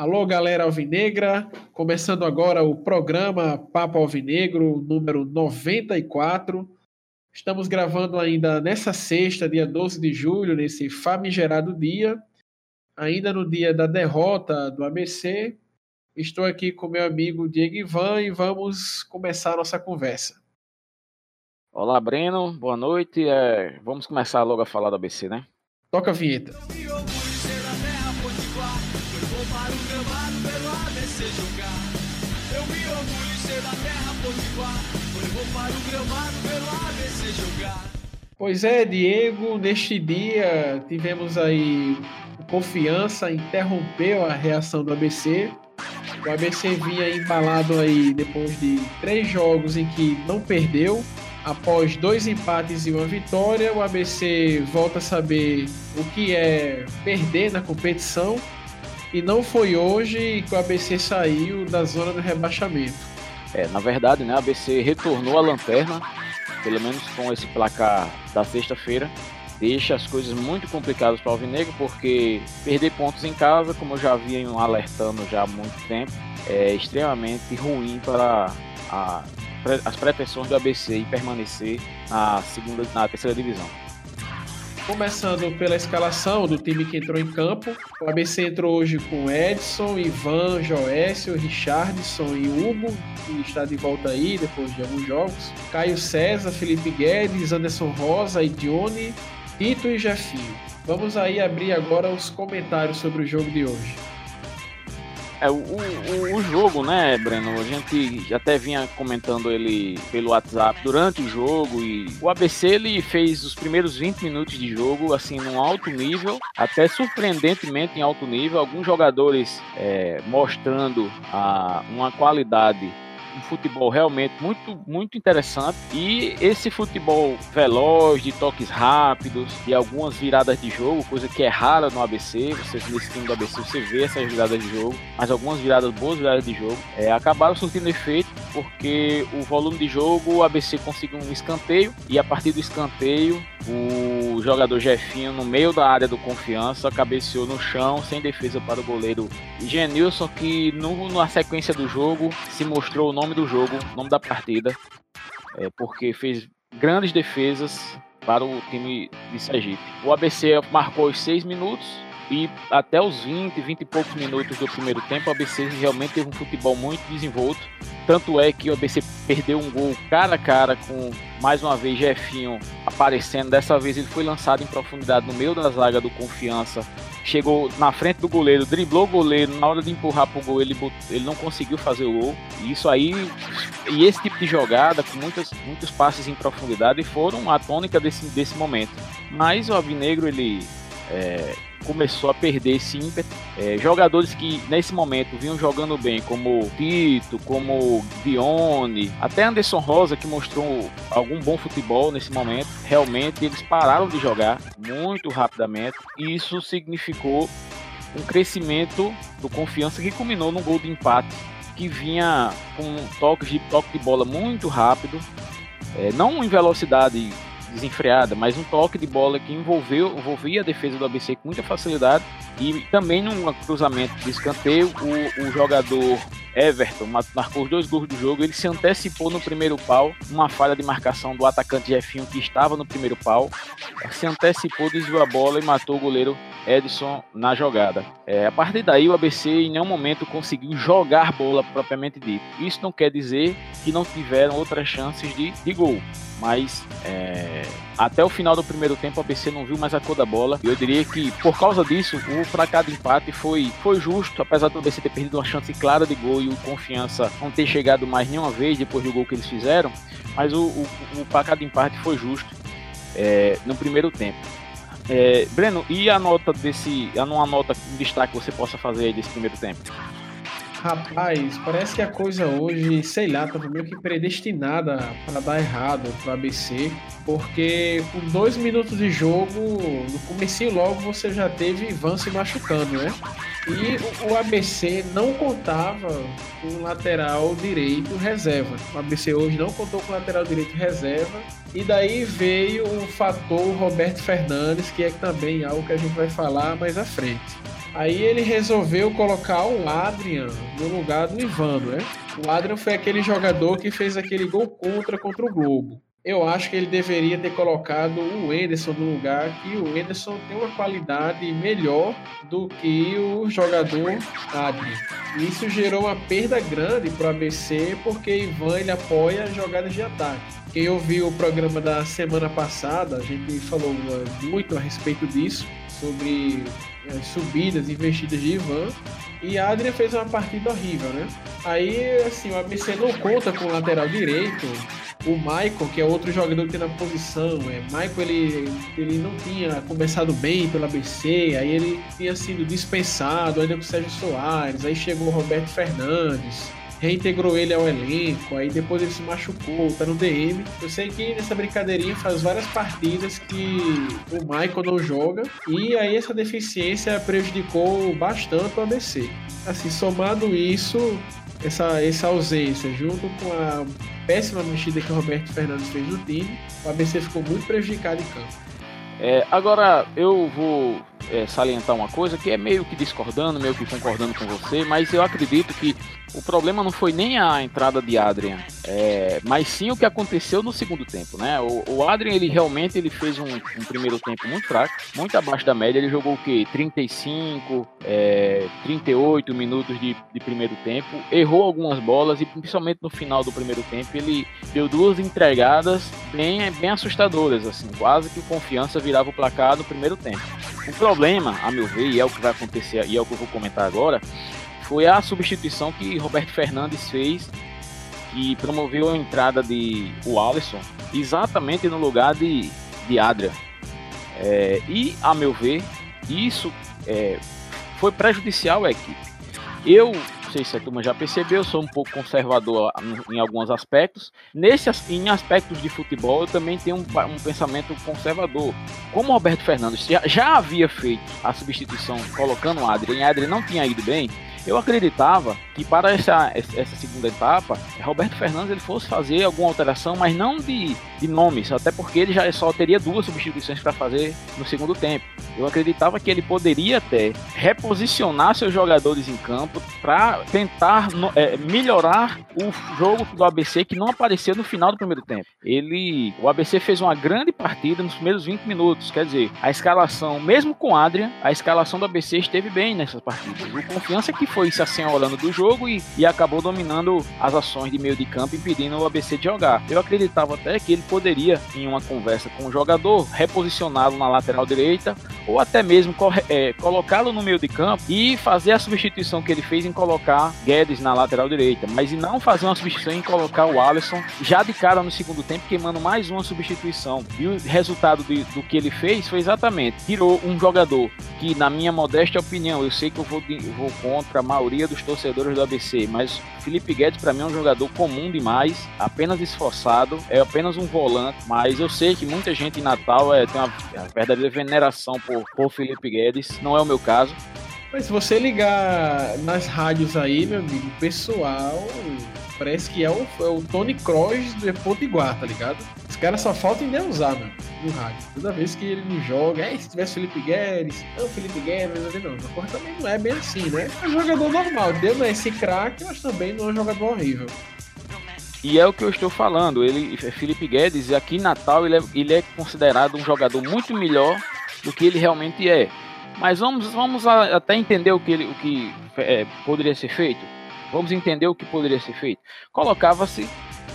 Alô, galera alvinegra, começando agora o programa Papo Alvinegro número 94. Estamos gravando ainda nessa sexta, dia 12 de julho, nesse famigerado dia, ainda no dia da derrota do ABC. Estou aqui com meu amigo Diego Ivan e vamos começar a nossa conversa. Olá, Breno, boa noite. É, vamos começar logo a falar do ABC, né? Toca a vinheta. Pois é, Diego, neste dia tivemos aí confiança, interrompeu a reação do ABC. O ABC vinha embalado aí depois de três jogos em que não perdeu. Após dois empates e uma vitória, o ABC volta a saber o que é perder na competição. E não foi hoje que o ABC saiu da zona do rebaixamento. É, na verdade, né, o ABC retornou à lanterna, pelo menos com esse placar da sexta-feira, deixa as coisas muito complicadas para o Alvinegro, porque perder pontos em casa, como eu já vinha alertando já há muito tempo, é extremamente ruim para a, as pretensões do ABC em permanecer na segunda, na terceira divisão. Começando pela escalação do time que entrou em campo, o ABC entrou hoje com Edson, Ivan, Joécio, Richardson e Hugo, que está de volta aí depois de alguns jogos. Caio César, Felipe Guedes, Anderson Rosa e Tito e Jefinho. Vamos aí abrir agora os comentários sobre o jogo de hoje. É, o, o, o, jogo, né, Breno? A gente até vinha comentando ele pelo WhatsApp durante o jogo e o ABC ele fez os primeiros 20 minutos de jogo assim num alto nível, até surpreendentemente em alto nível. Alguns jogadores é, mostrando a, uma qualidade um futebol realmente muito, muito interessante. E esse futebol veloz, de toques rápidos, e algumas viradas de jogo, coisa que é rara no ABC. Você nesse time do ABC você vê essas viradas de jogo, mas algumas viradas, boas viradas de jogo, é, acabaram surtindo efeito porque o volume de jogo, o ABC conseguiu um escanteio e a partir do escanteio, o jogador Jefinho no meio da área do confiança cabeceou no chão sem defesa para o goleiro Genilson que no, na sequência do jogo se mostrou nome do jogo, nome da partida, é, porque fez grandes defesas para o time de Sergipe. O ABC marcou os seis minutos e até os 20, 20 e poucos minutos do primeiro tempo, o ABC realmente teve um futebol muito desenvolto. Tanto é que o ABC perdeu um gol cara a cara com mais uma vez Jefinho aparecendo. Dessa vez ele foi lançado em profundidade no meio da zaga do Confiança chegou na frente do goleiro, driblou o goleiro, na hora de empurrar pro gol ele, ele não conseguiu fazer o gol. E isso aí, e esse tipo de jogada, com muitas, muitos passes em profundidade, foram a tônica desse, desse momento. Mas o Avinegro, ele é, começou a perder esse ímpeto. É, jogadores que nesse momento vinham jogando bem, como Tito, como Dione, até Anderson Rosa, que mostrou algum bom futebol nesse momento, realmente eles pararam de jogar muito rapidamente e isso significou um crescimento do confiança que culminou no gol de empate que vinha com toques de toque de bola muito rápido, é, não em velocidade desenfreada, mas um toque de bola que envolveu, envolvia a defesa do ABC com muita facilidade e também num cruzamento de escanteio, o, o jogador Everton marcou os dois gols do jogo, ele se antecipou no primeiro pau, uma falha de marcação do atacante Jefinho que estava no primeiro pau, se antecipou, desviou a bola e matou o goleiro Edson na jogada. É, a partir daí, o ABC em nenhum momento conseguiu jogar bola propriamente dito. Isso não quer dizer que não tiveram outras chances de, de gol mas é, até o final do primeiro tempo a ABC não viu mais a cor da bola. E eu diria que por causa disso, o placar de empate foi, foi justo, apesar do ABC ter perdido uma chance clara de gol e o Confiança não ter chegado mais nenhuma vez depois do gol que eles fizeram, mas o, o, o de empate foi justo é, no primeiro tempo. É, Breno, e a nota desse. Uma nota, um destaque que você possa fazer desse primeiro tempo? Rapaz, parece que a coisa hoje, sei lá, tava meio que predestinada para dar errado pro ABC, porque com dois minutos de jogo, no começo logo você já teve Ivan se machucando, né? E o ABC não contava com lateral direito reserva. O ABC hoje não contou com lateral direito reserva. E daí veio o fator Roberto Fernandes, que é também algo que a gente vai falar mais à frente. Aí ele resolveu colocar o Adrian no lugar do Ivano, né? O Adrian foi aquele jogador que fez aquele gol contra contra o Globo. Eu acho que ele deveria ter colocado o Enderson no lugar, que o Enderson tem uma qualidade melhor do que o jogador Adrian. Isso gerou uma perda grande para o ABC, porque Ivan ele apoia jogadas de ataque. Quem ouviu o programa da semana passada, a gente falou muito a respeito disso, sobre subidas e investidas de Ivan. E Adrian fez uma partida horrível, né? Aí, assim, o ABC não conta com o lateral direito. O Michael, que é outro jogador que tem na posição, é, Michael ele, ele não tinha começado bem pelo ABC, aí ele tinha sido dispensado, ainda com o Sérgio Soares, aí chegou o Roberto Fernandes, reintegrou ele ao elenco, aí depois ele se machucou, tá no DM. Eu sei que nessa brincadeirinha faz várias partidas que o Michael não joga, e aí essa deficiência prejudicou bastante o ABC. Assim, somado isso, essa, essa ausência, junto com a péssima mexida que o Roberto Fernandes fez no time, o ABC ficou muito prejudicado em campo. É, agora eu vou é, salientar uma coisa que é meio que discordando, meio que concordando com você, mas eu acredito que o problema não foi nem a entrada de Adrian, é, mas sim o que aconteceu no segundo tempo, né? O, o Adrian, ele realmente ele fez um, um, primeiro tempo muito fraco, muito abaixo da média. Ele jogou o quê? 35, é, 38 minutos de, de primeiro tempo, errou algumas bolas e principalmente no final do primeiro tempo ele deu duas entregadas bem, bem assustadoras, assim, quase que o confiança virava o placar no primeiro tempo. O problema, a meu ver, e é o que vai acontecer e é o que eu vou comentar agora, foi a substituição que Roberto Fernandes fez que promoveu a entrada de o Alisson exatamente no lugar de, de Adria. É, e, a meu ver, isso é, foi prejudicial à equipe. Eu, não sei se a turma já percebeu, sou um pouco conservador em alguns aspectos. Nesse, em aspectos de futebol, eu também tenho um, um pensamento conservador. Como o Roberto Fernandes já, já havia feito a substituição colocando o Adrian e Adrian não tinha ido bem, eu acreditava que para essa, essa segunda etapa, Roberto Fernandes ele fosse fazer alguma alteração, mas não de, de nomes, até porque ele já só teria duas substituições para fazer no segundo tempo. Eu acreditava que ele poderia até reposicionar seus jogadores em campo para tentar é, melhorar o jogo do ABC que não apareceu no final do primeiro tempo. Ele, o ABC fez uma grande partida nos primeiros 20 minutos, quer dizer, a escalação, mesmo com Adrian, a escalação do ABC esteve bem nessas partidas. O confiança que foi se assenholando do jogo e, e acabou dominando as ações de meio de campo, impedindo o ABC de jogar. Eu acreditava até que ele poderia, em uma conversa com o jogador, reposicioná-lo na lateral direita ou até mesmo é, colocá-lo no meio de campo e fazer a substituição que ele fez em colocar Guedes na lateral direita, mas e não fazer uma substituição em colocar o Alisson já de cara no segundo tempo, queimando mais uma substituição. E o resultado de, do que ele fez foi exatamente: tirou um jogador que, na minha modesta opinião, eu sei que eu vou, vou contra a maioria dos torcedores do ABC, mas Felipe Guedes para mim é um jogador comum demais, apenas esforçado, é apenas um volante, mas eu sei que muita gente em Natal é, tem uma, uma verdadeira veneração por, por Felipe Guedes, não é o meu caso. Mas se você ligar nas rádios aí, meu amigo, pessoal parece que é o, é o Tony Kroos do Potiguar, tá ligado? Os caras só faltam em usar, mano, no rádio. Toda vez que ele não joga, é, se tivesse Felipe Guedes, não, Felipe Guedes, não, não. Porra também não é bem assim, né? É um jogador normal, deu não é esse craque, mas também não é um jogador horrível. E é o que eu estou falando. Ele, Felipe Guedes, aqui em Natal, ele é, ele é considerado um jogador muito melhor do que ele realmente é. Mas vamos, vamos até entender o que, ele, o que é, poderia ser feito. Vamos entender o que poderia ser feito. Colocava-se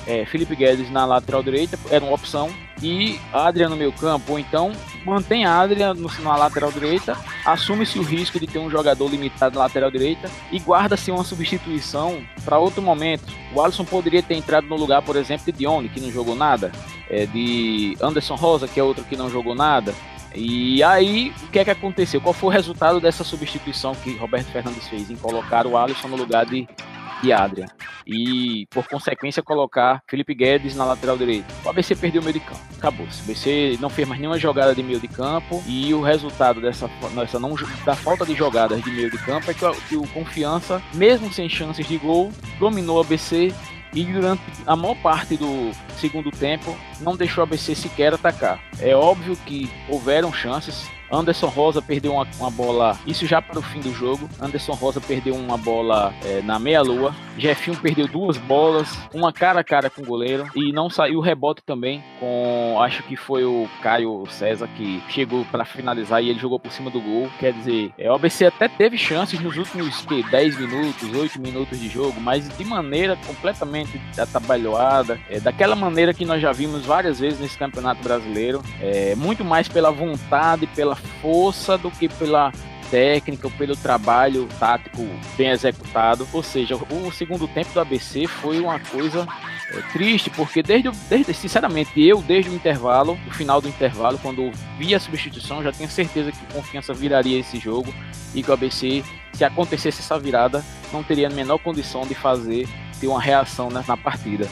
é, Felipe Guedes na lateral direita, era uma opção, e Adrian no meio campo, ou então mantém Adrian no, na lateral direita, assume-se o risco de ter um jogador limitado na lateral direita e guarda-se uma substituição para outro momento. O Alisson poderia ter entrado no lugar, por exemplo, de Dione, que não jogou nada, é, de Anderson Rosa, que é outro que não jogou nada, e aí, o que é que aconteceu? Qual foi o resultado dessa substituição que Roberto Fernandes fez em colocar o Alisson no lugar de, de Adrian? E, por consequência, colocar Felipe Guedes na lateral direita. O ABC perdeu o meio de campo. Acabou. -se. O ABC não fez mais nenhuma jogada de meio de campo. E o resultado dessa, dessa não, da falta de jogadas de meio de campo é que que o Confiança, mesmo sem chances de gol, dominou o ABC e durante a maior parte do, segundo tempo, não deixou o ABC sequer atacar. É óbvio que houveram chances, Anderson Rosa perdeu uma, uma, bola, isso já para o fim do jogo. Anderson Rosa perdeu uma bola é, na meia-lua. Jefinho perdeu duas bolas, uma cara a cara com o goleiro e não saiu o rebote também com, acho que foi o Caio César que chegou para finalizar e ele jogou por cima do gol. Quer dizer, é, o ABC até teve chances nos últimos que, 10 minutos, 8 minutos de jogo, mas de maneira completamente atabalhoada, é, daquela maneira que nós já vimos várias vezes nesse Campeonato Brasileiro, é, muito mais pela vontade, pela força do que pela técnica ou pelo trabalho tático bem executado. Ou seja, o segundo tempo do ABC foi uma coisa é, triste, porque desde, desde, sinceramente, eu, desde o intervalo, o final do intervalo, quando vi a substituição, já tinha certeza que confiança viraria esse jogo e que o ABC, se acontecesse essa virada, não teria a menor condição de fazer, ter uma reação na, na partida.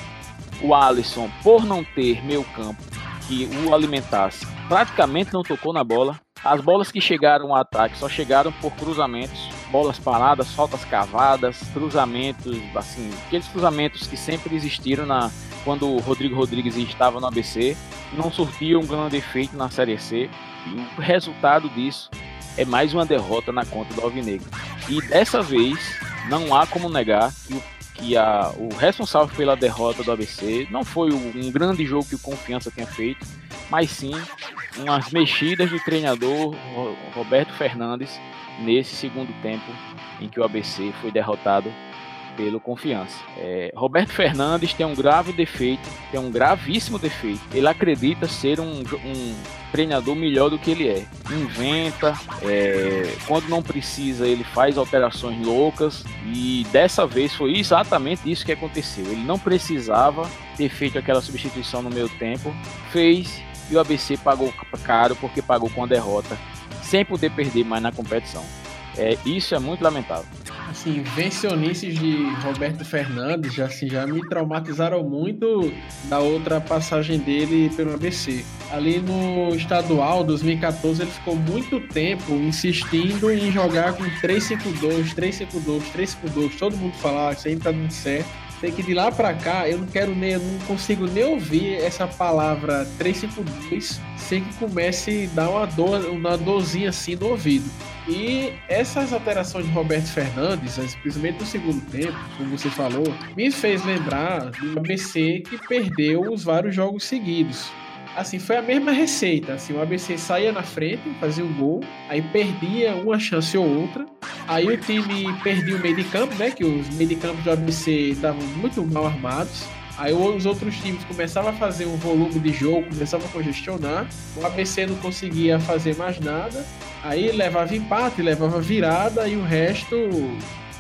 O Alisson, por não ter meio campo que o alimentasse, praticamente não tocou na bola. As bolas que chegaram ao ataque só chegaram por cruzamentos, bolas paradas, faltas cavadas, cruzamentos, assim, aqueles cruzamentos que sempre existiram na quando o Rodrigo Rodrigues estava no ABC, não surtiam um grande efeito na Série C. E o resultado disso é mais uma derrota na conta do Alvinegro. E dessa vez não há como negar que o que a, o responsável pela derrota do ABC não foi um grande jogo que o Confiança tenha feito, mas sim umas mexidas do treinador Roberto Fernandes nesse segundo tempo em que o ABC foi derrotado pelo Confiança. É, Roberto Fernandes tem um grave defeito, tem um gravíssimo defeito. Ele acredita ser um, um treinador melhor do que ele é. Inventa, é, quando não precisa, ele faz alterações loucas e dessa vez foi exatamente isso que aconteceu. Ele não precisava ter feito aquela substituição no meio tempo, fez e o ABC pagou caro porque pagou com a derrota, sem poder perder mais na competição. É, isso é muito lamentável. Assim, invencionices de Roberto Fernandes já, assim, já me traumatizaram muito da outra passagem dele pelo ABC. Ali no estadual 2014 ele ficou muito tempo insistindo em jogar com 3-5-2, 3-5-2, 3-5-2. Todo mundo falava, isso aí tá dando certo. Sei que de lá para cá eu não quero nem, eu não consigo nem ouvir essa palavra 352 sem que comece a dar uma dor, uma dorzinha assim no ouvido. E essas alterações de Roberto Fernandes, principalmente no segundo tempo, como você falou, me fez lembrar do ABC que perdeu os vários jogos seguidos assim, foi a mesma receita. Assim, o ABC saía na frente, fazia um gol, aí perdia uma chance ou outra. Aí o time perdia o meio de campo, né? Que os meio de campo do ABC estavam muito mal armados. Aí os outros times começavam a fazer um volume de jogo, começavam a congestionar. O ABC não conseguia fazer mais nada. Aí levava empate, levava virada e o resto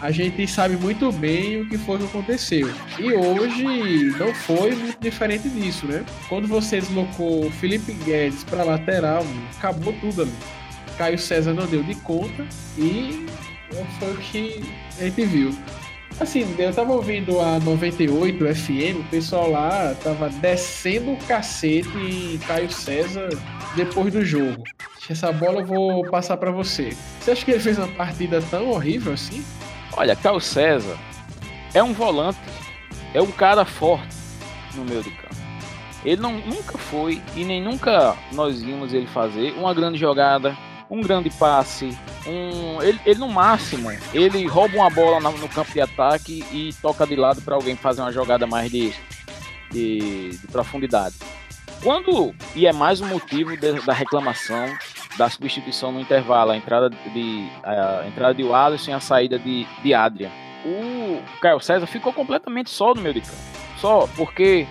a gente sabe muito bem o que foi que aconteceu. E hoje não foi muito diferente disso, né? Quando você deslocou Felipe Guedes para lateral, acabou tudo ali. Caio César não deu de conta e foi o que a gente viu. Assim, eu tava ouvindo a 98 FM, o pessoal lá tava descendo o cacete em Caio César depois do jogo. Essa bola eu vou passar para você. Você acha que ele fez uma partida tão horrível assim? Olha, Carl César é um volante, é um cara forte no meio de campo. Ele não, nunca foi e nem nunca nós vimos ele fazer uma grande jogada, um grande passe, um, ele, ele no máximo ele rouba uma bola no, no campo de ataque e toca de lado para alguém fazer uma jogada mais de, de, de profundidade. Quando e é mais um motivo de, da reclamação da substituição no intervalo, a entrada de a entrada de Wallace e a saída de, de Adrian. O Caio César ficou completamente só no meio de campo. Só porque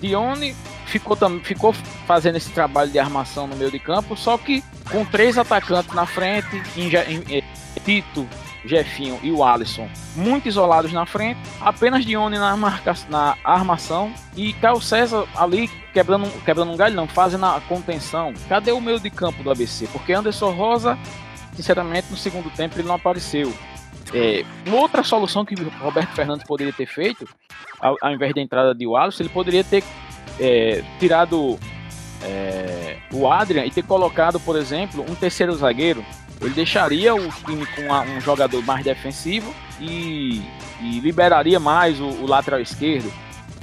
Dione ficou, ficou fazendo esse trabalho de armação no meio de campo, só que com três atacantes na frente, em, em Tito, Jefinho e o Alisson muito isolados na frente, apenas Dione na, marca, na armação e Caio César ali quebrando, quebrando um galho, não, fazendo a contenção. Cadê o meio de campo do ABC? Porque Anderson Rosa, sinceramente, no segundo tempo ele não apareceu. É, outra solução que Roberto Fernandes poderia ter feito, ao, ao invés da entrada de Wallace, ele poderia ter é, tirado é, o Adrian e ter colocado, por exemplo, um terceiro zagueiro ele deixaria o time com um jogador mais defensivo e, e liberaria mais o, o lateral esquerdo,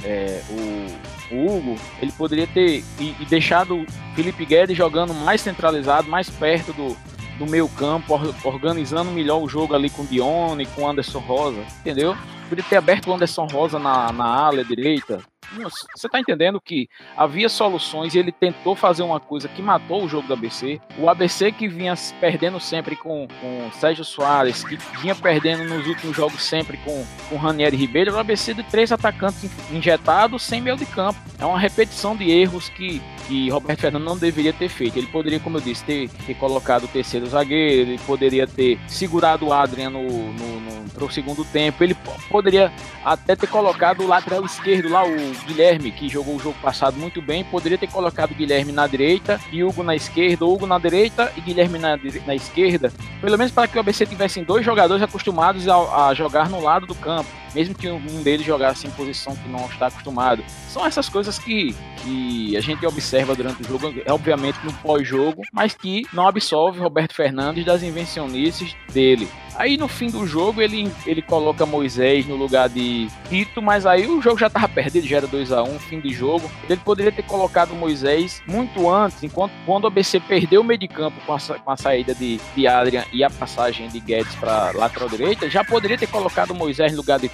é, o, o Hugo, ele poderia ter e, e deixado o Felipe Guedes jogando mais centralizado, mais perto do, do meio campo, organizando melhor o jogo ali com o Dione, com o Anderson Rosa, entendeu? Podia ter aberto o Anderson Rosa na, na ala direita, você está entendendo que havia soluções e ele tentou fazer uma coisa que matou o jogo do ABC. O ABC que vinha perdendo sempre com, com Sérgio Soares, que vinha perdendo nos últimos jogos sempre com, com Ranieri Ribeiro, o ABC de três atacantes injetados sem meio de campo. É uma repetição de erros que, que Roberto Fernando não deveria ter feito. Ele poderia, como eu disse, ter, ter colocado o terceiro zagueiro, ele poderia ter segurado o Adrian no, no, no, pro segundo tempo, ele poderia até ter colocado o lateral esquerdo lá, o Guilherme, que jogou o jogo passado muito bem, poderia ter colocado Guilherme na direita e Hugo na esquerda, Hugo na direita e Guilherme na, na esquerda, pelo menos para que o ABC tivessem dois jogadores acostumados a, a jogar no lado do campo mesmo que um deles jogasse em posição que não está acostumado. São essas coisas que, que a gente observa durante o jogo, obviamente no pós-jogo, mas que não absolve Roberto Fernandes das invencionices dele. Aí no fim do jogo ele, ele coloca Moisés no lugar de Tito, mas aí o jogo já estava perdido, já era 2 a 1 fim de jogo. Ele poderia ter colocado Moisés muito antes, enquanto quando o ABC perdeu o meio de campo com a, com a saída de, de Adrian e a passagem de Guedes para lateral direita, já poderia ter colocado Moisés no lugar de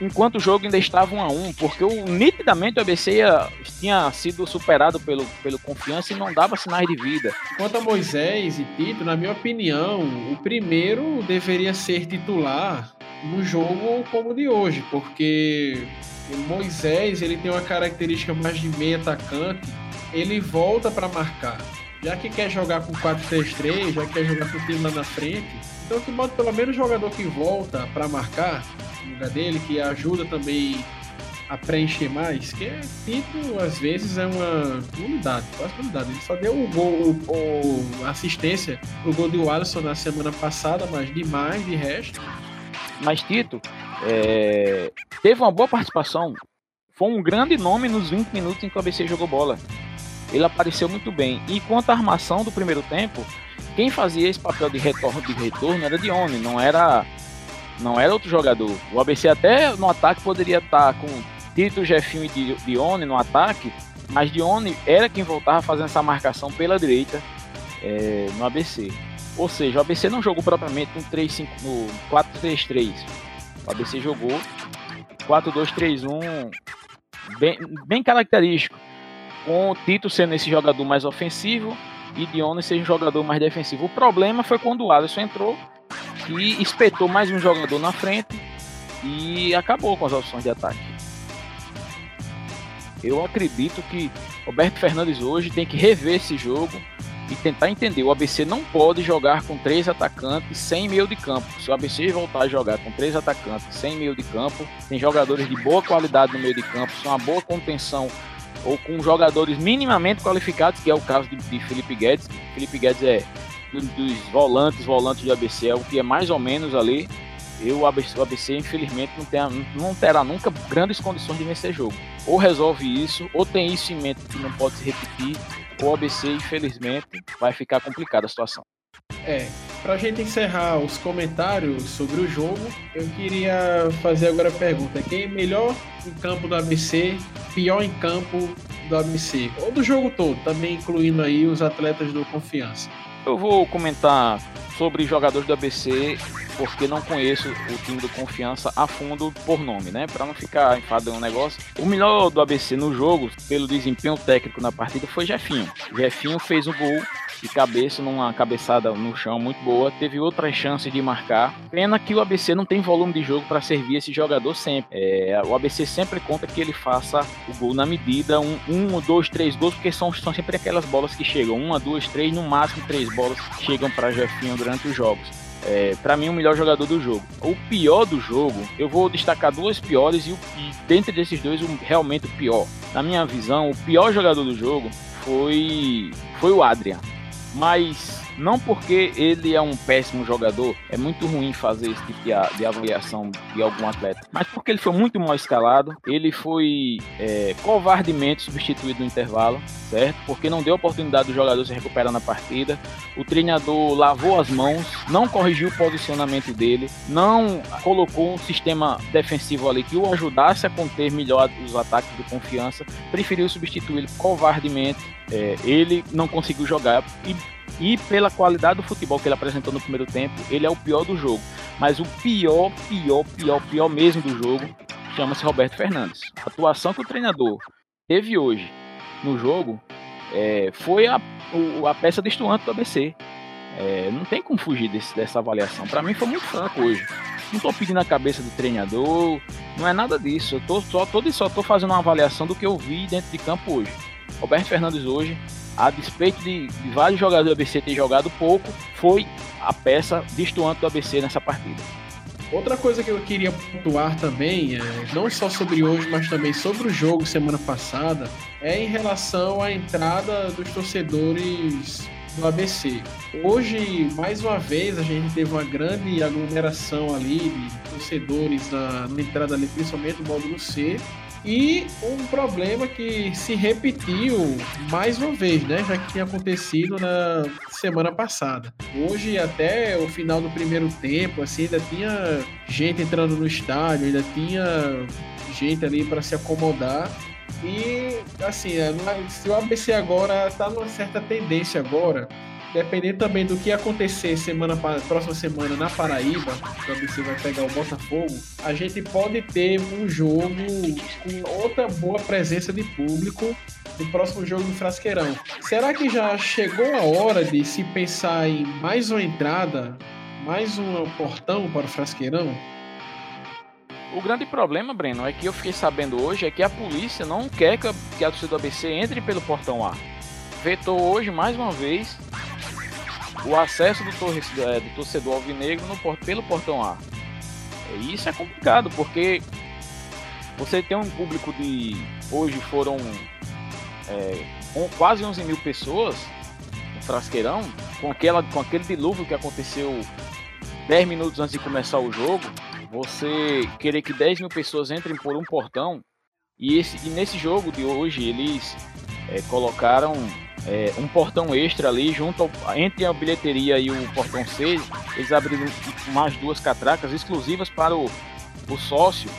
enquanto o jogo ainda estava 1 a 1 porque o, nitidamente o ABC ia, tinha sido superado pelo, pelo confiança e não dava sinais de vida. Quanto a Moisés e Tito, na minha opinião, o primeiro deveria ser titular no jogo como o de hoje, porque Moisés ele tem uma característica mais de meio atacante, ele volta para marcar. Já que quer jogar com 4-3-3, já que quer jogar com o time lá na frente, então que bota pelo menos jogador que volta para marcar no lugar dele, que ajuda também a preencher mais, que é Tito às vezes é uma unidade, quase uma unidade. Ele só deu o gol, o assistência pro gol do Alisson na semana passada, mas demais de resto. Mas Tito é, teve uma boa participação. Foi um grande nome nos 20 minutos em que o ABC jogou bola. Ele apareceu muito bem. E quanto à armação do primeiro tempo, quem fazia esse papel de retorno de retorno era Dione, não era não era outro jogador. O ABC até no ataque poderia estar com Tito, Jefinho e Dione no ataque, mas Dione era quem voltava fazendo essa marcação pela direita é, no ABC. Ou seja, o ABC não jogou propriamente no 3-5, no 4-3-3. O ABC jogou 4-2-3-1 bem, bem característico, com Tito sendo esse jogador mais ofensivo e Dione seja um jogador mais defensivo. O problema foi quando o Alisson entrou e espetou mais um jogador na frente e acabou com as opções de ataque. Eu acredito que Roberto Fernandes hoje tem que rever esse jogo e tentar entender. O ABC não pode jogar com três atacantes sem meio de campo. Se o ABC voltar a jogar com três atacantes sem meio de campo, tem jogadores de boa qualidade no meio de campo, são uma boa contenção ou com jogadores minimamente qualificados, que é o caso de, de Felipe Guedes. Felipe Guedes é dos volantes, volantes de ABC, é o que é mais ou menos ali. Eu, o ABC, infelizmente, não, tem, não terá nunca grandes condições de vencer jogo. Ou resolve isso, ou tem isso em mente que não pode se repetir, ou o ABC, infelizmente, vai ficar complicada a situação. É, pra gente encerrar os comentários sobre o jogo, eu queria fazer agora a pergunta: quem é melhor em campo do ABC, pior em campo do ABC? Ou do jogo todo, também incluindo aí os atletas do Confiança. Eu vou comentar sobre jogadores do ABC, porque não conheço o time do Confiança a fundo por nome, né? Para não ficar enfadando o negócio. O melhor do ABC no jogo, pelo desempenho técnico na partida, foi Jefinho. Jefinho fez o gol de cabeça, numa cabeçada no chão muito boa, teve outras chances de marcar. Pena que o ABC não tem volume de jogo para servir esse jogador sempre. É, o ABC sempre conta que ele faça o gol na medida, um, um dois, três gols, porque são, são sempre aquelas bolas que chegam, uma, duas, três, no máximo três bolas que chegam para Jefinho durante os jogos. É, para mim, o melhor jogador do jogo. O pior do jogo, eu vou destacar duas piores e, e dentre desses dois, o, realmente o pior. Na minha visão, o pior jogador do jogo foi, foi o Adrian. Mas Não porque ele é um péssimo jogador, é muito ruim fazer esse tipo de, avaliação de algum atleta, mas porque ele foi muito mal escalado, ele foi é, covardemente substituído no intervalo, certo? Porque não deu oportunidade do jogador se recuperar na partida. O treinador lavou as mãos, não corrigiu o posicionamento dele, não colocou um sistema defensivo ali que o ajudasse a conter melhor os ataques de confiança, preferiu substituí-lo covardemente. É, ele não conseguiu jogar e e pela qualidade do futebol que ele apresentou no primeiro tempo, ele é o pior do jogo. Mas o pior, pior, pior, pior mesmo do jogo chama-se Roberto Fernandes. A atuação que o treinador teve hoje no jogo é, foi a, o, a peça destoante do ABC. É, não tem como fugir desse, dessa avaliação. Para mim foi muito fraco hoje. Não estou pedindo a cabeça do treinador, não é nada disso. Eu tô, só, tô, só tô fazendo uma avaliação do que eu vi dentro de campo hoje. Roberto Fernandes hoje a despeito de, de vários jogadores do ABC terem jogado pouco, foi a peça destoante do ABC nessa partida. Outra coisa que eu queria pontuar também, é, não só sobre hoje, mas também sobre o jogo semana passada, é em relação à entrada dos torcedores do ABC. Hoje, mais uma vez, a gente teve uma grande aglomeração ali de torcedores na, na entrada ali, principalmente no módulo C, e um problema que se repetiu mais uma vez, né? Já que tinha acontecido na semana passada. Hoje, até o final do primeiro tempo, assim, ainda tinha gente entrando no estádio, ainda tinha gente ali para se acomodar. E assim, é, se o ABC agora está numa certa tendência agora dependendo também do que acontecer semana próxima semana na Paraíba, quando você vai pegar o Botafogo, a gente pode ter um jogo com outra boa presença de público no próximo jogo do Frasqueirão. Será que já chegou a hora de se pensar em mais uma entrada, mais um portão para o Frasqueirão? O grande problema, Breno, é que eu fiquei sabendo hoje é que a polícia não quer que que a torcida do ABC entre pelo portão A. Vetou hoje mais uma vez o acesso do, torcedor, é, do torcedor alvinegro no, pelo portão A. E isso é complicado, porque você tem um público de. Hoje foram é, quase 11 mil pessoas no Frasqueirão, com, aquela, com aquele dilúvio que aconteceu 10 minutos antes de começar o jogo. Você querer que 10 mil pessoas entrem por um portão. E, esse, e nesse jogo de hoje eles é, colocaram é, um portão extra ali, junto ao, entre a bilheteria e o portão C, eles abriram mais duas catracas exclusivas para o, o sócio.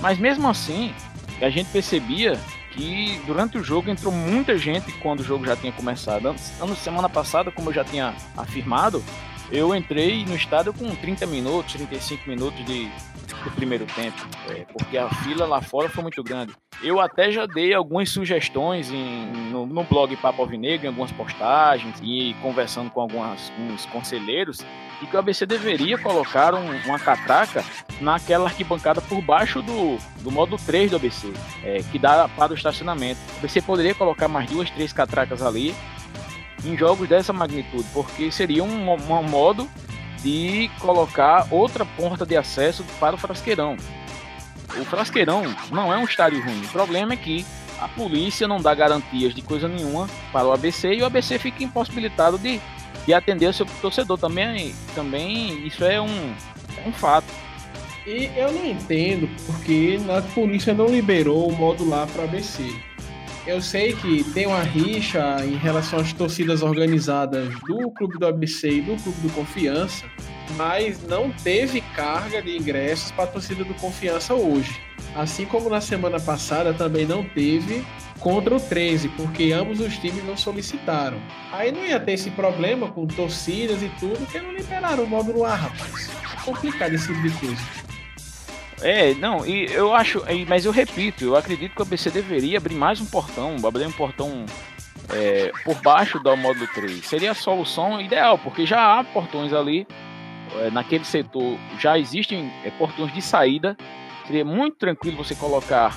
Mas mesmo assim, a gente percebia que durante o jogo entrou muita gente quando o jogo já tinha começado. Ano semana passada, como eu já tinha afirmado, eu entrei no estádio com 30 minutos, 35 minutos de, primeiro tempo, é, porque a fila lá fora foi muito grande. Eu até já dei algumas sugestões em, no, no blog Papo Alvinegro, em algumas postagens e conversando com alguns conselheiros, e que o ABC deveria colocar um, uma catraca naquela arquibancada por baixo do, do modo 3 do ABC, é, que dá para o estacionamento. O ABC poderia colocar mais duas, três catracas ali em jogos dessa magnitude, porque seria um, um modo de colocar outra porta de acesso para o Frasqueirão. O Frasqueirão não é um estádio ruim. O problema é que a polícia não dá garantias de coisa nenhuma para o ABC e o ABC fica impossibilitado de, de atender o seu torcedor. Também, também isso é um, é um fato. E eu não entendo porque a polícia não liberou o modo lá para o ABC. Eu sei que tem uma rixa em relação às torcidas organizadas do Clube do ABC e do Clube do Confiança, mas não teve carga de ingressos para a torcida do Confiança hoje. Assim como na semana passada também não teve contra o 13, porque ambos os times não solicitaram. Aí não ia ter esse problema com torcidas e tudo, porque não liberaram o módulo A, rapaz. É complicado esse tipo de coisa. É, não, e eu acho, mas eu repito, eu acredito que o ABC deveria abrir mais um portão, abrir um portão é, por baixo do módulo 3. Seria a solução ideal, porque já há portões ali, é, naquele setor, já existem é, portões de saída. Seria muito tranquilo você colocar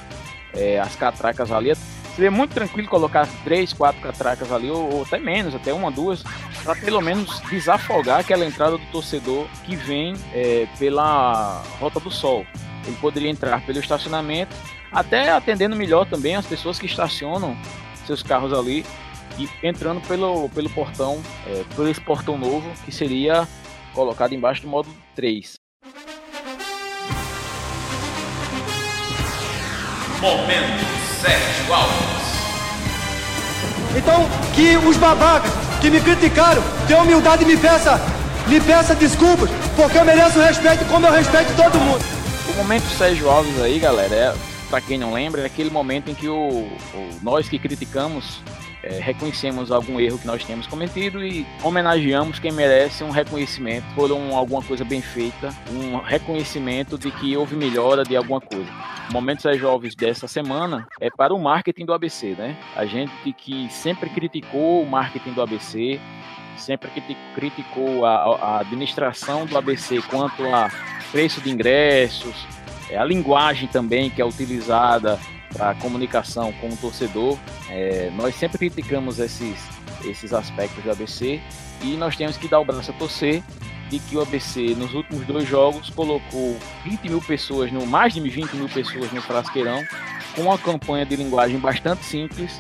é, as catracas ali. Seria muito tranquilo colocar três, quatro catracas ali, ou, ou até menos, até uma, duas, para pelo menos desafogar aquela entrada do torcedor que vem é, pela Rota do Sol. Ele poderia entrar pelo estacionamento, até atendendo melhor também as pessoas que estacionam seus carros ali. e entrando pelo, pelo portão, é, por esse portão novo, que seria colocado embaixo do módulo 3. Momento Sérgio Alves. Então, que os babacas que me criticaram tenham humildade e me peça, me peça desculpas, porque eu mereço respeito como eu respeito todo mundo. Momento Sérgio Alves aí, galera, é, para quem não lembra, é aquele momento em que o, o nós que criticamos é, reconhecemos algum erro que nós temos cometido e homenageamos quem merece um reconhecimento por um, alguma coisa bem feita, um reconhecimento de que houve melhora de alguma coisa. O Momento é Jovens dessa semana é para o marketing do ABC, né? A gente que sempre criticou o marketing do ABC, sempre criticou a, a administração do ABC quanto a preço de ingressos, é, a linguagem também que é utilizada para comunicação com o torcedor. É, nós sempre criticamos esses, esses aspectos do ABC e nós temos que dar o braço a torcer de que o ABC nos últimos dois jogos colocou 20 mil pessoas, no, mais de 20 mil pessoas no Frasqueirão, com uma campanha de linguagem bastante simples,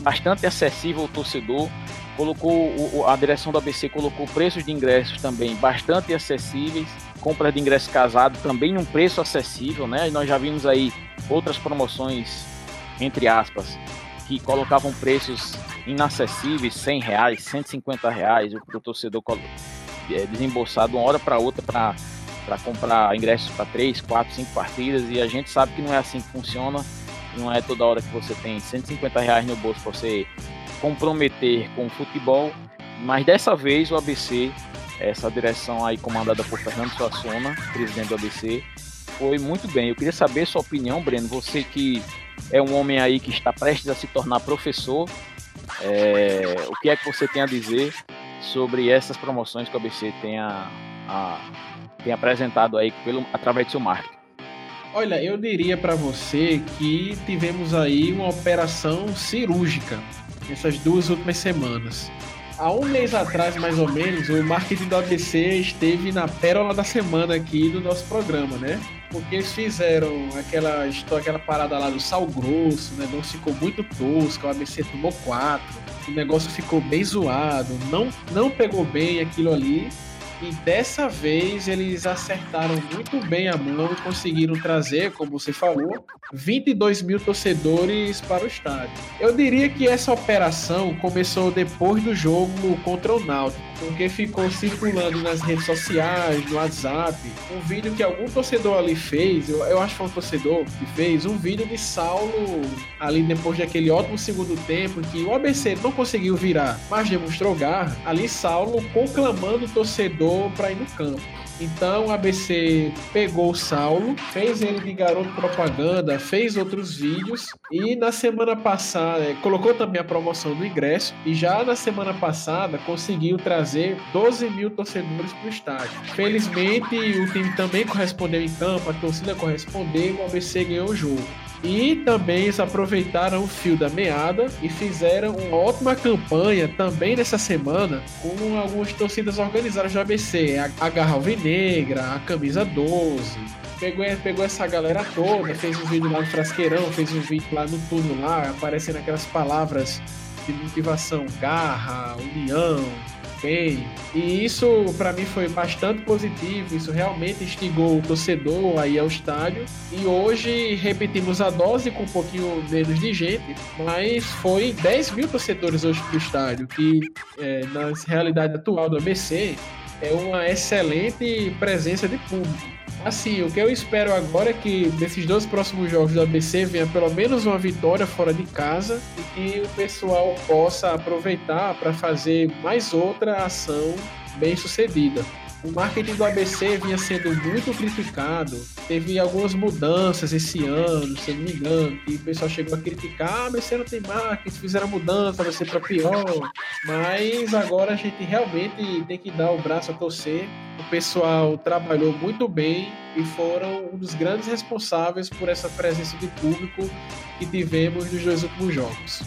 bastante acessível ao torcedor. Colocou a direção do ABC colocou preços de ingressos também bastante acessíveis, compras de ingresso casado também num preço acessível, né? Nós já vimos aí outras promoções, entre aspas, que colocavam preços inacessíveis, 100 reais, 150 reais, o torcedor é, desembolsar de uma hora para outra para para comprar ingressos para 3, 4, 5 partidas e a gente sabe que não é assim que funciona. Não é toda hora que você tem 150 reais no bolso para você comprometer com o futebol. Mas dessa vez o ABC, essa direção aí comandada por Fernando Suassuna, presidente do ABC, foi muito bem. Eu queria saber sua opinião, Breno. Você que é um homem aí que está prestes a se tornar professor, é, o que é que você tem a dizer sobre essas promoções que o ABC tem, a, a, tem apresentado aí pelo, através do seu marketing? Olha, eu diria para você que tivemos aí uma operação cirúrgica nessas duas últimas semanas. Há um mês atrás, mais ou menos, o marketing do ABC esteve na pérola da semana aqui do nosso programa, né? Porque eles fizeram aquela aquela parada lá do sal grosso, né? Não ficou muito tosco, o ABC tomou quatro, o negócio ficou bem zoado, não, não pegou bem aquilo ali. E dessa vez eles acertaram muito bem a mão e conseguiram trazer, como você falou, 22 mil torcedores para o estádio. Eu diria que essa operação começou depois do jogo contra o Náutico, porque ficou circulando nas redes sociais, no WhatsApp, um vídeo que algum torcedor ali fez, eu, eu acho que foi um torcedor que fez, um vídeo de Saulo ali depois daquele ótimo segundo tempo, em que o ABC não conseguiu virar, mas demonstrou garra. Ali Saulo conclamando o torcedor para ir no campo. Então o ABC pegou o Saulo, fez ele de garoto propaganda, fez outros vídeos e na semana passada é, colocou também a promoção do ingresso e já na semana passada conseguiu trazer 12 mil torcedores para o estádio. Felizmente o time também correspondeu em campo, a torcida correspondeu o ABC ganhou o jogo. E também eles aproveitaram o fio da meada e fizeram uma ótima campanha também nessa semana com algumas torcidas organizadas do ABC, a, Garra Alvinegra, a Camisa 12, pegou, pegou essa galera toda, fez um vídeo lá no Frasqueirão, fez um vídeo lá no turno lá, aparecendo aquelas palavras de motivação, garra, união, bem. E isso para mim foi bastante positivo, isso realmente instigou o torcedor aí ao estádio. E hoje repetimos a dose com um pouquinho menos de gente, mas foi 10 mil torcedores hoje pro estádio, que é, na realidade atual do ABC é uma excelente presença de público. Assim, o que eu espero agora é que nesses dois próximos jogos do ABC venha pelo menos uma vitória fora de casa e que o pessoal possa aproveitar para fazer mais outra ação bem sucedida. O marketing do ABC vinha sendo muito criticado. Teve algumas mudanças esse ano, se não me engano, que o pessoal chegou a criticar: ah, ABC não tem marketing, fizeram mudança, vai ser para pior. Mas agora a gente realmente tem que dar o braço a torcer. O pessoal trabalhou muito bem e foram um dos grandes responsáveis por essa presença de público que tivemos nos dois últimos jogos.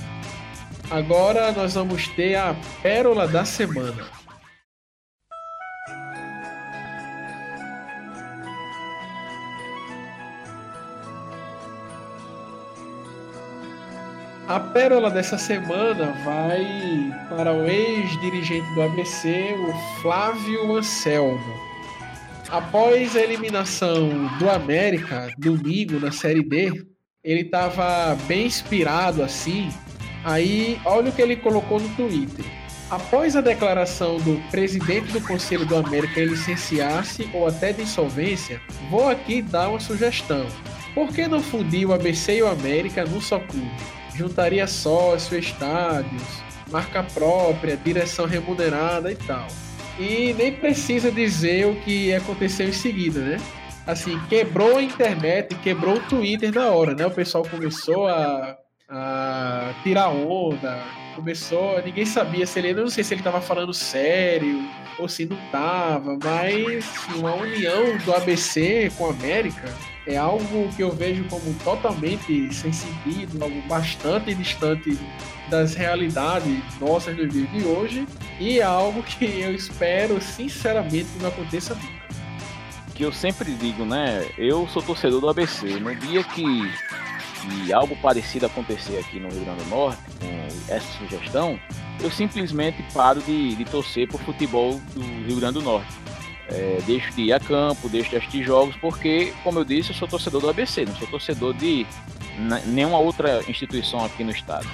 Agora nós vamos ter a pérola da semana. A pérola dessa semana vai para o ex-dirigente do ABC, o Flávio Anselmo. Após a eliminação do América, domingo, na Série D, ele estava bem inspirado assim. Aí, olha o que ele colocou no Twitter. Após a declaração do presidente do Conselho do América licenciar-se ou até de insolvência, vou aqui dar uma sugestão. Por que não fundir o ABC e o América num só clube? Juntaria sócio, estádios, marca própria, direção remunerada e tal. E nem precisa dizer o que aconteceu em seguida, né? Assim, quebrou a internet, quebrou o Twitter na hora, né? O pessoal começou a, a tirar onda, começou, ninguém sabia se ele, eu não sei se ele estava falando sério ou se não tava, mas uma união do ABC com a América é algo que eu vejo como totalmente sem sentido, algo bastante distante das realidades nossas de hoje e é algo que eu espero sinceramente que não aconteça nunca. Que eu sempre digo, né? Eu sou torcedor do ABC. No dia que, que algo parecido acontecer aqui no Rio Grande do Norte, com essa sugestão, eu simplesmente paro de, de torcer pro futebol do Rio Grande do Norte é, deixo de ir a campo, deixo de assistir jogos, porque, como eu disse, eu sou torcedor do ABC, não sou torcedor de nenhuma outra instituição aqui no estado.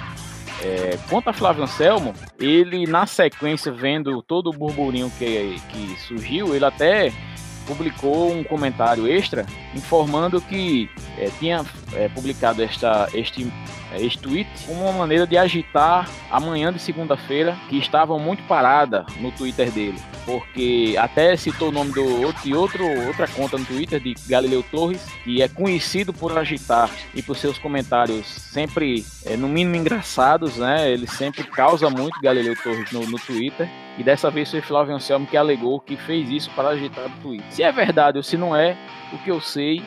É, quanto a Flávio Anselmo, ele na sequência, vendo todo o burburinho que, que surgiu, ele até publicou um comentário extra informando que é, tinha é, publicado esta, este, é, este tweet como uma maneira de agitar a manhã de segunda-feira, que estava muito parada no Twitter dele. Porque até citou o nome do outro, de outro, outra conta no Twitter, de Galileu Torres, que é conhecido por agitar e por seus comentários sempre, é, no mínimo, engraçados, né? Ele sempre causa muito Galileu Torres no, no Twitter. E dessa vez foi Flávio Anselmo que alegou que fez isso para agitar o Twitter. Se é verdade ou se não é, o que eu sei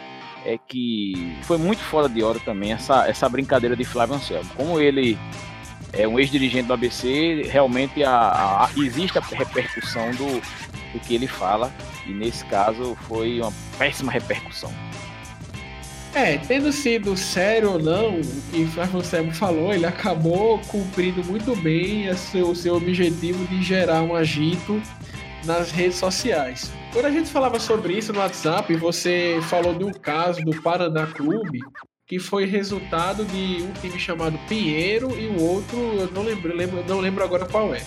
é que foi muito fora de hora também essa, essa brincadeira de Flávio Anselmo. Como ele é um ex-dirigente do ABC, realmente a, a, existe a repercussão do, do que ele fala, e nesse caso foi uma péssima repercussão. É, tendo sido sério ou não, o que Flávio falou, ele acabou cumprindo muito bem o seu, seu objetivo de gerar um agito nas redes sociais. Quando a gente falava sobre isso no WhatsApp, você falou de um caso do Paraná Clube, que foi resultado de um time chamado Pinheiro e o outro, eu não lembro, lembro não lembro agora qual é.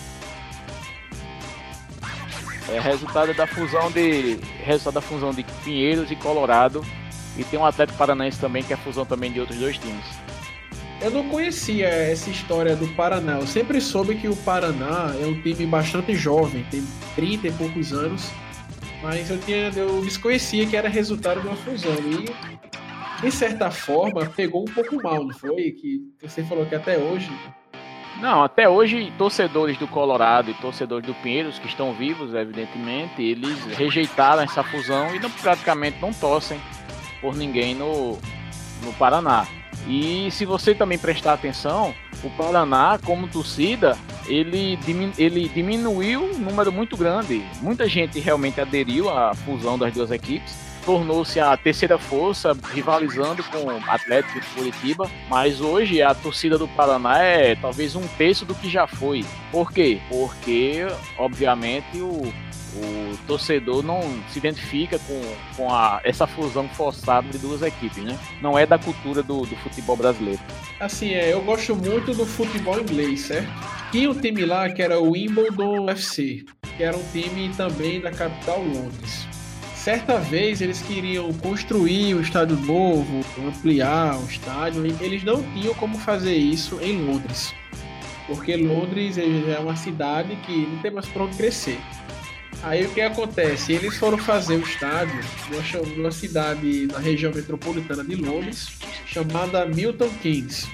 É resultado da fusão de resultado da fusão de Pinheiros e Colorado e tem um Atlético Paranaense também que é a fusão também de outros dois times. Eu não conhecia essa história do Paraná. Eu sempre soube que o Paraná é um time bastante jovem, tem 30 e poucos anos, mas eu, tinha, eu desconhecia que era resultado de uma fusão. E, de certa forma, pegou um pouco mal, não foi? Que você falou que até hoje. Não, até hoje, torcedores do Colorado e torcedores do Pinheiros, que estão vivos, evidentemente, eles rejeitaram essa fusão e não, praticamente não torcem por ninguém no, no Paraná. E se você também prestar atenção, o Paraná, como torcida, ele, diminu ele diminuiu um número muito grande. Muita gente realmente aderiu à fusão das duas equipes. Tornou-se a terceira força, rivalizando com o Atlético de Curitiba. Mas hoje a torcida do Paraná é talvez um terço do que já foi. Por quê? Porque, obviamente, o, o torcedor não se identifica com, com a, essa fusão forçada de duas equipes, né? Não é da cultura do, do futebol brasileiro. Assim, é, eu gosto muito do futebol inglês, certo? Tinha um time lá que era o Wimbledon FC, que era um time também da capital Londres. Certa vez eles queriam construir um estádio novo, ampliar o estádio, e eles não tinham como fazer isso em Londres. Porque Londres é uma cidade que não tem mais para onde crescer. Aí o que acontece? Eles foram fazer o estádio numa cidade na região metropolitana de Londres, chamada Milton Keynes.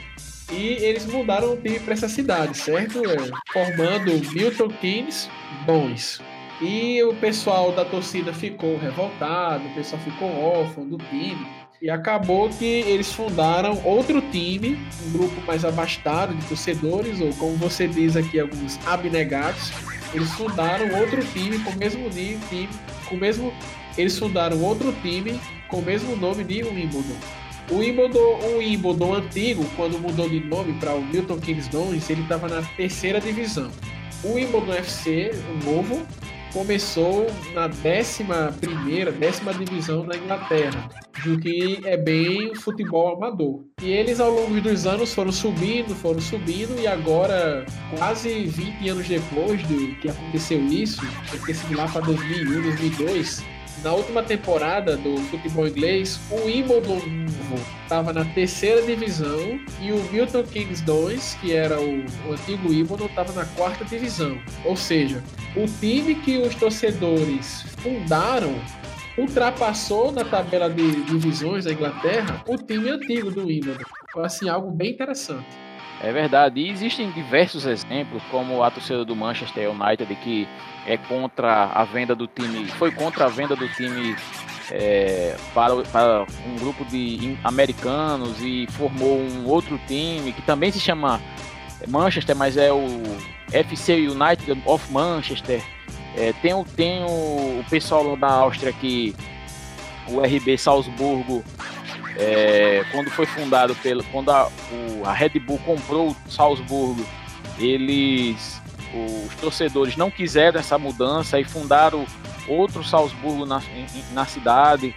E eles mudaram o time para essa cidade, certo? É, formando Milton Keynes Bons. E o pessoal da torcida ficou revoltado, o pessoal ficou órfão do time. E acabou que eles fundaram outro time, um grupo mais abastado de torcedores, ou como você diz aqui, alguns abnegados, eles fundaram outro time com o mesmo time, com o mesmo, eles fundaram outro time com o mesmo nome de Wimbledon. O Wimbledon, o Wimbledon antigo, quando mudou de nome para o Milton Keynes Dons, ele estava na terceira divisão. O Wimbledon FC, o novo, começou na décima primeira, décima divisão da Inglaterra, do que é bem futebol amador. E eles ao longo dos anos foram subindo, foram subindo e agora, quase 20 anos depois do que aconteceu isso, sido lá para 2001, 2002, na última temporada do futebol inglês, o Wimbledon estava na terceira divisão e o Milton Keynes 2, que era o, o antigo Wimbledon, estava na quarta divisão. Ou seja, o time que os torcedores fundaram ultrapassou na tabela de divisões da Inglaterra o time antigo do Wimbledon. Foi assim algo bem interessante. É verdade. E existem diversos exemplos, como a torcida do Manchester United, que é contra a venda do time, foi contra a venda do time é, para, para, um grupo de americanos e formou um outro time que também se chama Manchester, mas é o FC United of Manchester. É, tem o, tem o, o pessoal da Áustria que o RB Salzburgo é, quando foi fundado pelo quando a, o, a Red Bull comprou o Salzburgo eles os torcedores não quiseram essa mudança e fundaram outro Salzburgo na, na cidade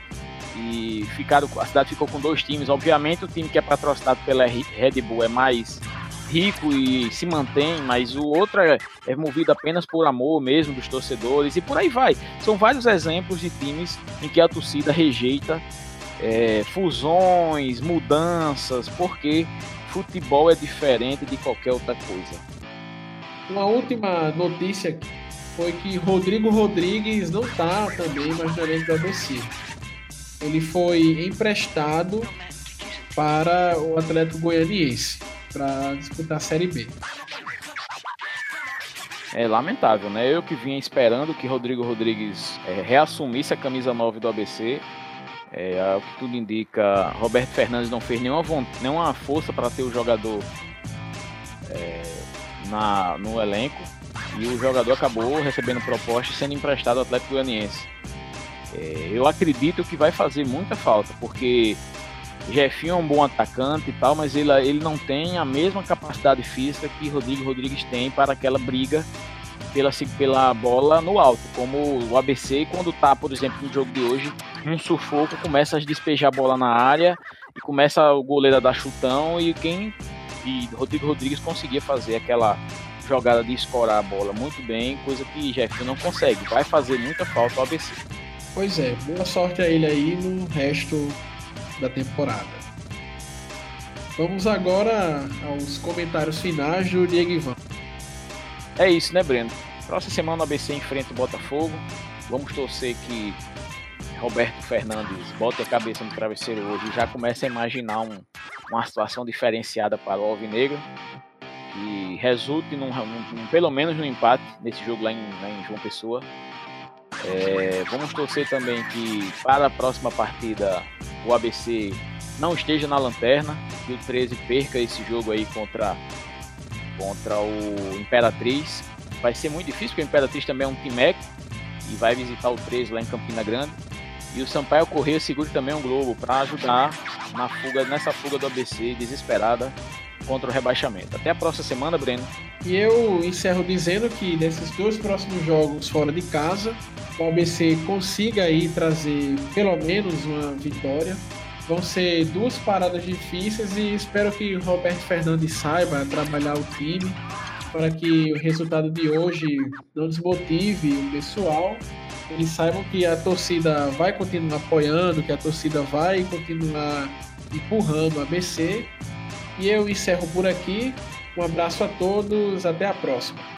e ficaram a cidade ficou com dois times obviamente o time que é patrocinado pela Red Bull é mais rico e se mantém, mas o outro é, é movido apenas por amor mesmo dos torcedores e por aí vai. São vários exemplos de times em que a torcida rejeita é, fusões, mudanças, porque futebol é diferente de qualquer outra coisa. Uma última notícia foi que Rodrigo Rodrigues não está também mais no elenco do ABC. Ele foi emprestado para o Atlético Goianiense para disputar a Série B. É lamentável, né? Eu que vinha esperando que Rodrigo Rodrigues é, reassumisse a camisa 9 do ABC. É, tudo indica, Roberto Fernandes não fez nenhuma, nenhuma força para ter o jogador é, na, no elenco. E o jogador acabou recebendo proposta sendo emprestado ao Atlético Goianiense. É, eu acredito que vai fazer muita falta, porque Jefinho é um bom atacante e tal, mas ele, ele não tem a mesma capacidade física que Rodrigo Rodrigues tem para aquela briga pela, pela bola no alto, como o ABC, quando tá, por exemplo, no jogo de hoje, um sufoco, começa a despejar a bola na área e começa o goleiro a dar chutão e quem e Rodrigo Rodrigues conseguia fazer aquela jogada de escorar a bola muito bem, coisa que Jefinho não consegue. Vai fazer muita falta ao ABC. Pois é, boa sorte a ele aí no resto da temporada. Vamos agora aos comentários finais do Diego Ivan. É isso, né, Breno? Próxima semana o ABC enfrenta o Botafogo. Vamos torcer que Roberto Fernandes bote a cabeça no travesseiro hoje e já comece a imaginar um, uma situação diferenciada para o Alvinegro que resulte num, num, pelo menos no empate nesse jogo lá em, lá em João Pessoa. É, vamos torcer também que para a próxima partida o ABC não esteja na lanterna, que o 13 perca esse jogo aí contra, contra o Imperatriz. Vai ser muito difícil, porque o Imperatriz também é um timeco e vai visitar o 13 lá em Campina Grande. E o Sampaio Correia segure também um Globo para ajudar na fuga, nessa fuga do ABC desesperada contra o rebaixamento. Até a próxima semana, Breno. E eu encerro dizendo que nesses dois próximos jogos fora de casa, o ABC consiga aí trazer pelo menos uma vitória. Vão ser duas paradas difíceis e espero que o Roberto Fernandes saiba trabalhar o time para que o resultado de hoje não desmotive o pessoal. Eles saibam que a torcida vai continuar apoiando, que a torcida vai continuar empurrando o ABC. E eu encerro por aqui. Um abraço a todos, até a próxima.